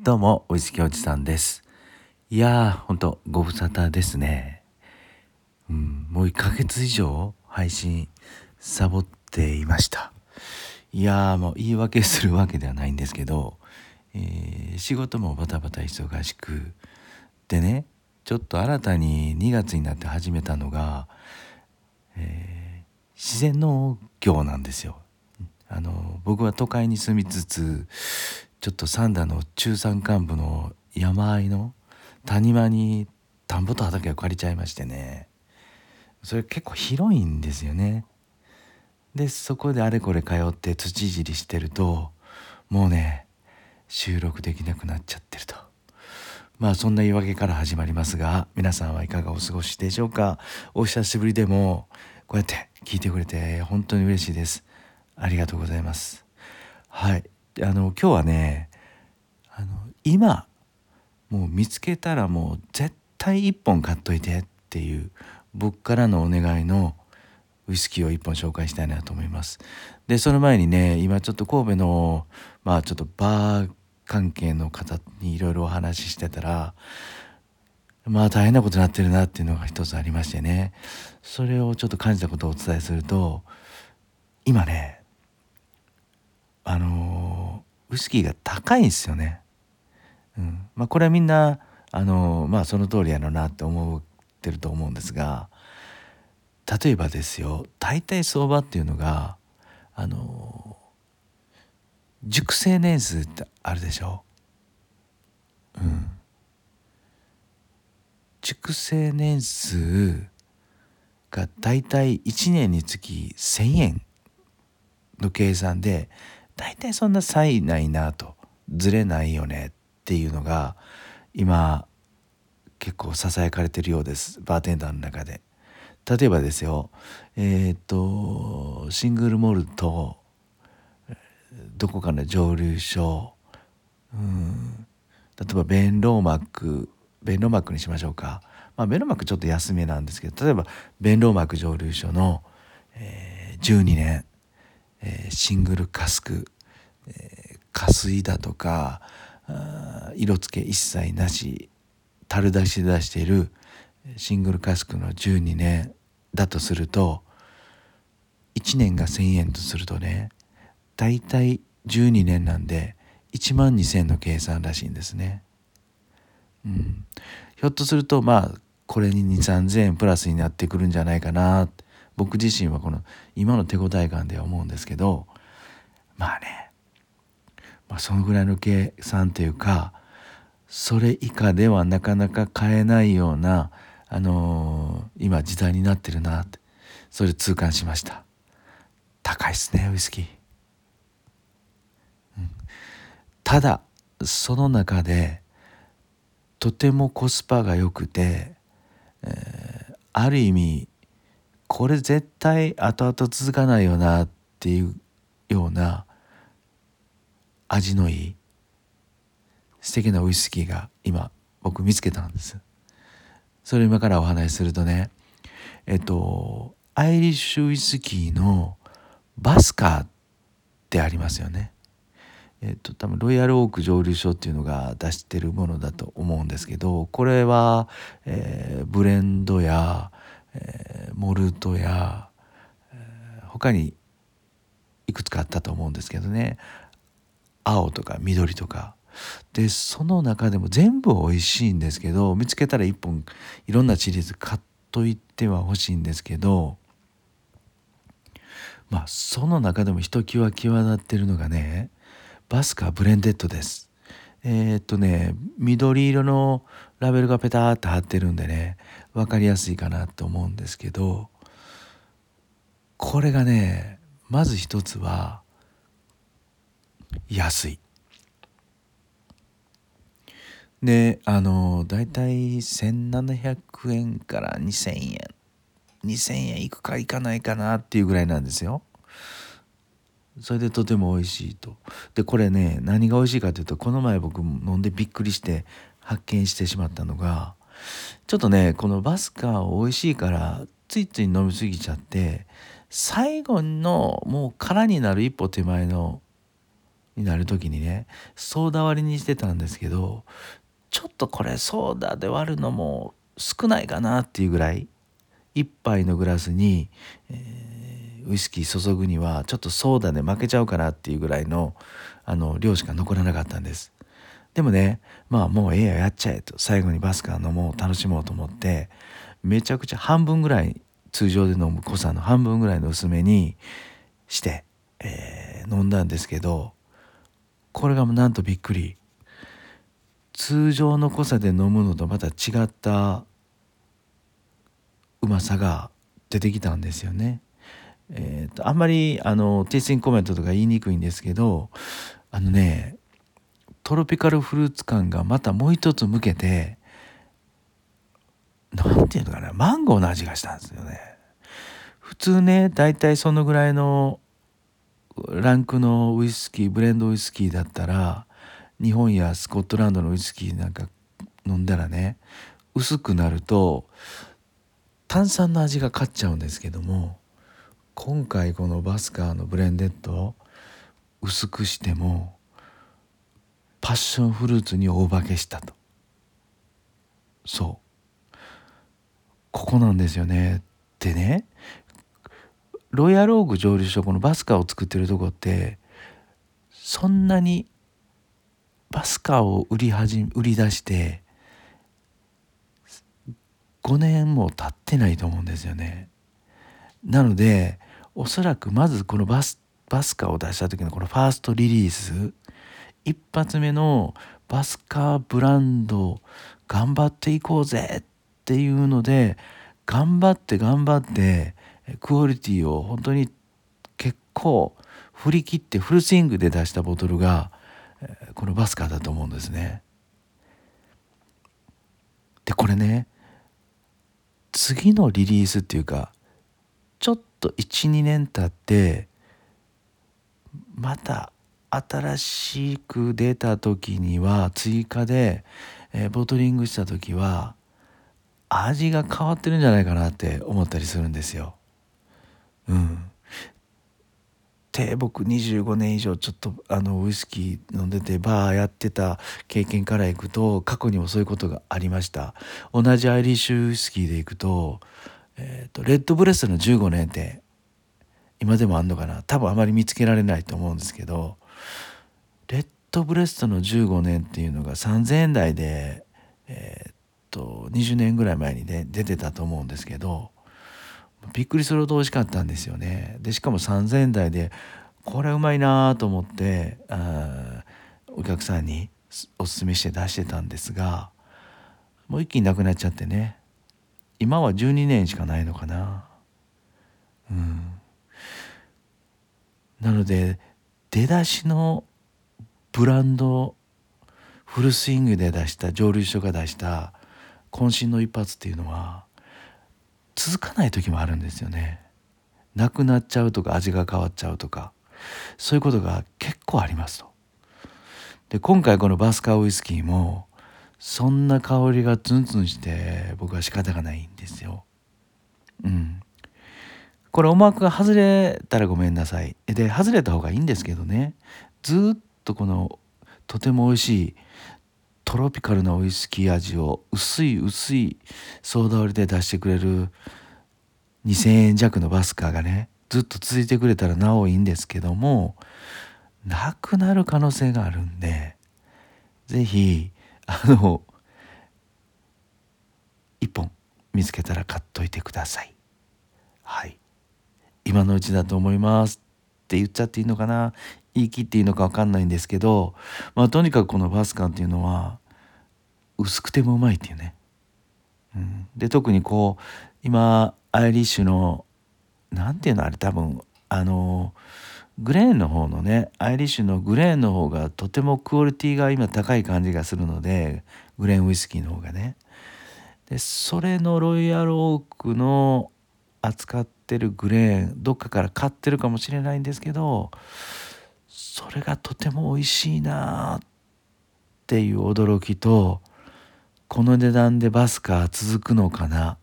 どうも、ウイスキーおじさんです。いやー、ほんと、ご無沙汰ですね。うん、もう1ヶ月以上配信サボっていました。いやー、もう言い訳するわけではないんですけど、えー、仕事もバタバタ忙しく、でね、ちょっと新たに2月になって始めたのが、えー、自然農業なんですよ。あの僕は都会に住みつつちょっと三田の中山間部の山あいの谷間に田んぼと畑を借りちゃいましてね。それ結構広いんですよね。でそこであれこれ通って土いじりしてるともうね収録できなくなっちゃってると。まあそんな言い訳から始まりますが皆さんはいかがお過ごしでしょうか？お久しぶりでもこうやって聞いてくれて本当に嬉しいです。ありがとうございます。はい。あの今日はねあの今もう見つけたらもう絶対1本買っといてっていう僕からのお願いのウイスキーを1本紹介したいなと思います。でその前にね今ちょっと神戸のまあちょっとバー関係の方にいろいろお話ししてたらまあ大変なことになってるなっていうのが一つありましてね。それをちょっと感じたことをお伝えすると今ねあのウイスキーが高いんですよね。うんまあ、これはみんなあのまあその通りやろなって思ってると思うんですが例えばですよ大体相場っていうのがあの熟成年数ってあるでしょ？うん、熟成年数が大体1年につき1,000円の計算で大体そんな差異ないなとずれないよねっていうのが今結構ささやかれてるようですバーテンダーの中で。例えばですよえっ、とシングルモルトどこかの蒸留所うん例えばベンローマックベンローマックにしましょうか、まあ、ベンローマックちょっと安めなんですけど例えばベンローマック蒸留所の、えー、12年えー、シングルカスク、えー、加水だとか色付け一切なし樽出しで出しているシングルカスクの12年だとすると1年が1,000円とするとね大体12年なんで1万2,000の計算らしいんですね。うん、ひょっとするとまあこれに2,3,000円プラスになってくるんじゃないかなって僕自身はこの今の手応え感では思うんですけどまあね、まあ、そのぐらいの計算というかそれ以下ではなかなか買えないような、あのー、今時代になってるなってそれ痛感しました。高いっすねウイスキー、うん、ただその中でとてもコスパが良くて、えー、ある意味これ絶対後々続かないよなっていうような味のいい素敵なウイスキーが今僕見つけたんです。それ今からお話しするとねえっとアイリッシュウイスキーのバスカーってありますよね。えっと多分ロイヤルオーク蒸留所っていうのが出してるものだと思うんですけどこれは、えー、ブレンドやえー、モルトや、他にいくつかあったと思うんですけどね青とか緑とかでその中でも全部美味しいんですけど見つけたら一本いろんなシリーズ買っといては欲しいんですけどまあその中でもひときわ際立ってるのがねバスカブレンデッドです。えー、っとね緑色のラベルがペターって貼ってるんでね分かりやすいかなと思うんですけどこれがねまず一つは安い。であの大体1700円から2000円2000円いくかいかないかなっていうぐらいなんですよ。それでとても美味しいと。でこれね何が美味しいかというとこの前僕飲んでびっくりして発見してしまったのがちょっとねこのバスカー美味しいからついつい飲み過ぎちゃって最後のもう空になる一歩手前のになる時にねソーダ割りにしてたんですけどちょっとこれソーダで割るのも少ないかなっていうぐらい1杯のグラスに、えー、ウイスキー注ぐにはちょっとソーダで負けちゃうかなっていうぐらいのあの量しか残らなかったんです。でもねまあもうええややっちゃえと最後にバスカー飲もう楽しもうと思ってめちゃくちゃ半分ぐらい通常で飲む濃さの半分ぐらいの薄めにして、えー、飲んだんですけどこれがなんとびっくり通常の濃さで飲むのとまた違ったうまさが出てきたんですよね。えーと、あんまりあのテイスティングコメントとか言いにくいんですけどあのねトロピカルフルーツ感がまたもう一つ向けて何て言うのかなマンゴーの味がしたんですよね。普通ね大体そのぐらいのランクのウイスキーブレンドウイスキーだったら日本やスコットランドのウイスキーなんか飲んだらね薄くなると炭酸の味が勝っちゃうんですけども今回このバスカーのブレンデッド薄くしてもパッションフルーツに大化けしたと。そう。ここなんですよね。でねロイヤルオーク蒸留所このバスカーを作ってるとこってそんなにバスカーを売り始め売り出して5年も経ってないと思うんですよね。なのでおそらくまずこのバスバスカーを出した時のこのファーストリリース一発目のバスカーブランド頑張っていこうぜっていうので頑張って頑張ってクオリティを本当に結構振り切ってフルスイングで出したボトルがこのバスカーだと思うんですね。でこれね次のリリースっていうかちょっと12年経ってまた新しく出た時には追加で、え、ボトリングした時は味が変わってるんじゃないかなって思ったりするんですよ。うん。で僕25年以上ちょっとあのウイスキー飲んでてバーやってた経験からいくと過去にもそういうことがありました同じアイリッシュウイスキーでいくと,、えーと、レッドブレストの15年って今でもあんのかな？多分あまり見つけられないと思うんですけどレッドブレストの15年っていうのが3,000円台でえっ、と20年ぐらい前にね出てたと思うんですけどびっくりするほど美味しかったんですよね。でしかも3,000円台でこれうまいなと思ってあお客さんにおすすめして出してたんですがもう一気になくなっちゃってね。今は12年しかないのかな。うん。なので出だしのブランドフルスイングで出した蒸留所が出した渾身の一発っていうのは続かない時もあるんですよね。なくなっちゃうとか味が変わっちゃうとかそういうことが結構ありますと。で今回このバスカーウイスキーもそんな香りがツンツンして僕は仕方がないんですよ。うん。これ思惑が外れたらごめんなさい。で外れた方がいいんですけどね。ずっとこのとても美味しいトロピカルなウイスキー味を薄い薄いソーダ割りで出してくれる2,000円弱のバスカーがねずっと続いてくれたらなおいいんですけどもなくなる可能性があるんで是非あの1本見つけたら買っといてください。はい今のうちだと思いますって言っちゃっていいのかな？言い切っていいのか分かんないんですけど、まあ、とにかくこのバスカンっていうのは薄くてもうまいっていうね。うん、で特にこう今アイリッシュの何ていうのあれ多分あのグレーンの方のねアイリッシュのグレーンの方がとてもクオリティが今高い感じがするのでグレーンウイスキーの方がね。でそれのロイヤルオークの扱ってるグレーンどっかから買ってるかもしれないんですけどそれがとても美味しいなっていう驚きとこの値段でバスカー続くのかな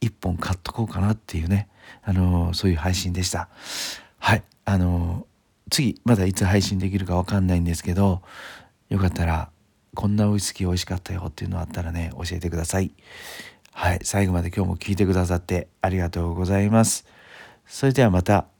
一本買っとこうかなっていうねあのそういう配信でしたはいあの次まだいつ配信できるかわかんないんですけどよかったらこんなウイスキー美味しかったよっていうのあったらね教えてください。はい最後まで今日も聞いてくださってありがとうございます。それではまた。